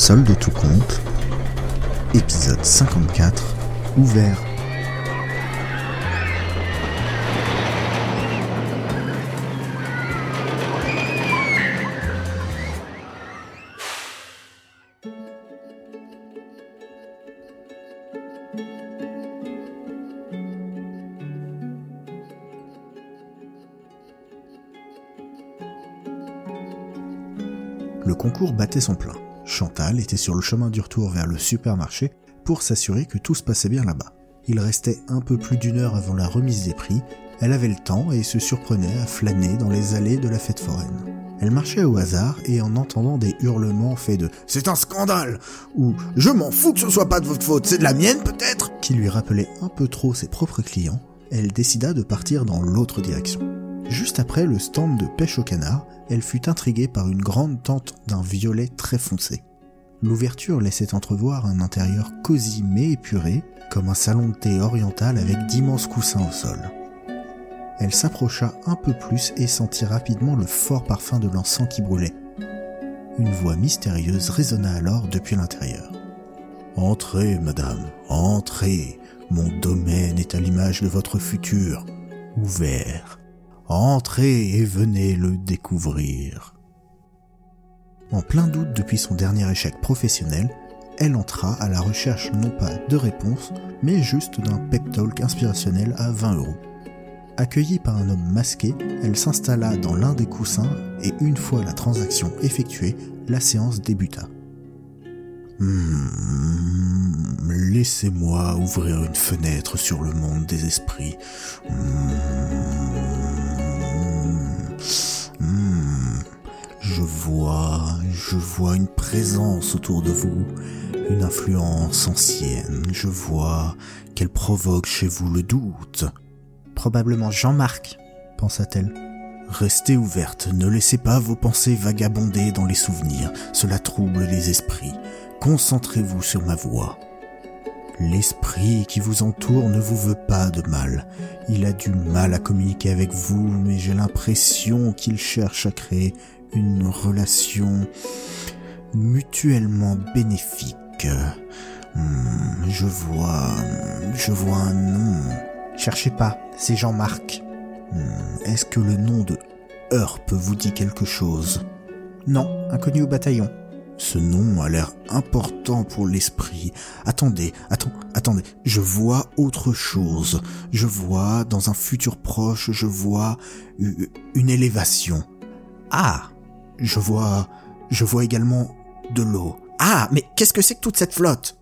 Solde tout compte, épisode 54, ouvert. Le concours battait son plein. Chantal était sur le chemin du retour vers le supermarché pour s'assurer que tout se passait bien là-bas. Il restait un peu plus d'une heure avant la remise des prix, elle avait le temps et se surprenait à flâner dans les allées de la fête foraine. Elle marchait au hasard et en entendant des hurlements faits de C'est un scandale ou Je m'en fous que ce soit pas de votre faute, c'est de la mienne peut-être qui lui rappelaient un peu trop ses propres clients, elle décida de partir dans l'autre direction. Juste après le stand de pêche au canard, elle fut intriguée par une grande tente d'un violet très foncé. L'ouverture laissait entrevoir un intérieur cosy mais épuré, comme un salon de thé oriental avec d'immenses coussins au sol. Elle s'approcha un peu plus et sentit rapidement le fort parfum de l'encens qui brûlait. Une voix mystérieuse résonna alors depuis l'intérieur. Entrez, madame, entrez. Mon domaine est à l'image de votre futur, ouvert. Entrez et venez le découvrir. En plein doute depuis son dernier échec professionnel, elle entra à la recherche non pas de réponses, mais juste d'un pep talk inspirationnel à 20 euros. Accueillie par un homme masqué, elle s'installa dans l'un des coussins et une fois la transaction effectuée, la séance débuta. Hmm, laissez-moi ouvrir une fenêtre sur le monde des esprits. Hmm, hmm, je vois, je vois une présence autour de vous, une influence ancienne. Je vois qu'elle provoque chez vous le doute. Probablement Jean-Marc, pensa-t-elle. Restez ouverte, ne laissez pas vos pensées vagabonder dans les souvenirs, cela trouble les esprits. Concentrez-vous sur ma voix. L'esprit qui vous entoure ne vous veut pas de mal. Il a du mal à communiquer avec vous, mais j'ai l'impression qu'il cherche à créer une relation mutuellement bénéfique. Hmm, je vois, je vois un nom. Cherchez pas, c'est Jean-Marc. Hmm, Est-ce que le nom de Earp vous dit quelque chose? Non, inconnu au bataillon. Ce nom a l'air important pour l'esprit. Attendez, attends, attendez. Je vois autre chose. Je vois, dans un futur proche, je vois une élévation. Ah, je vois, je vois également de l'eau. Ah, mais qu'est-ce que c'est que toute cette flotte?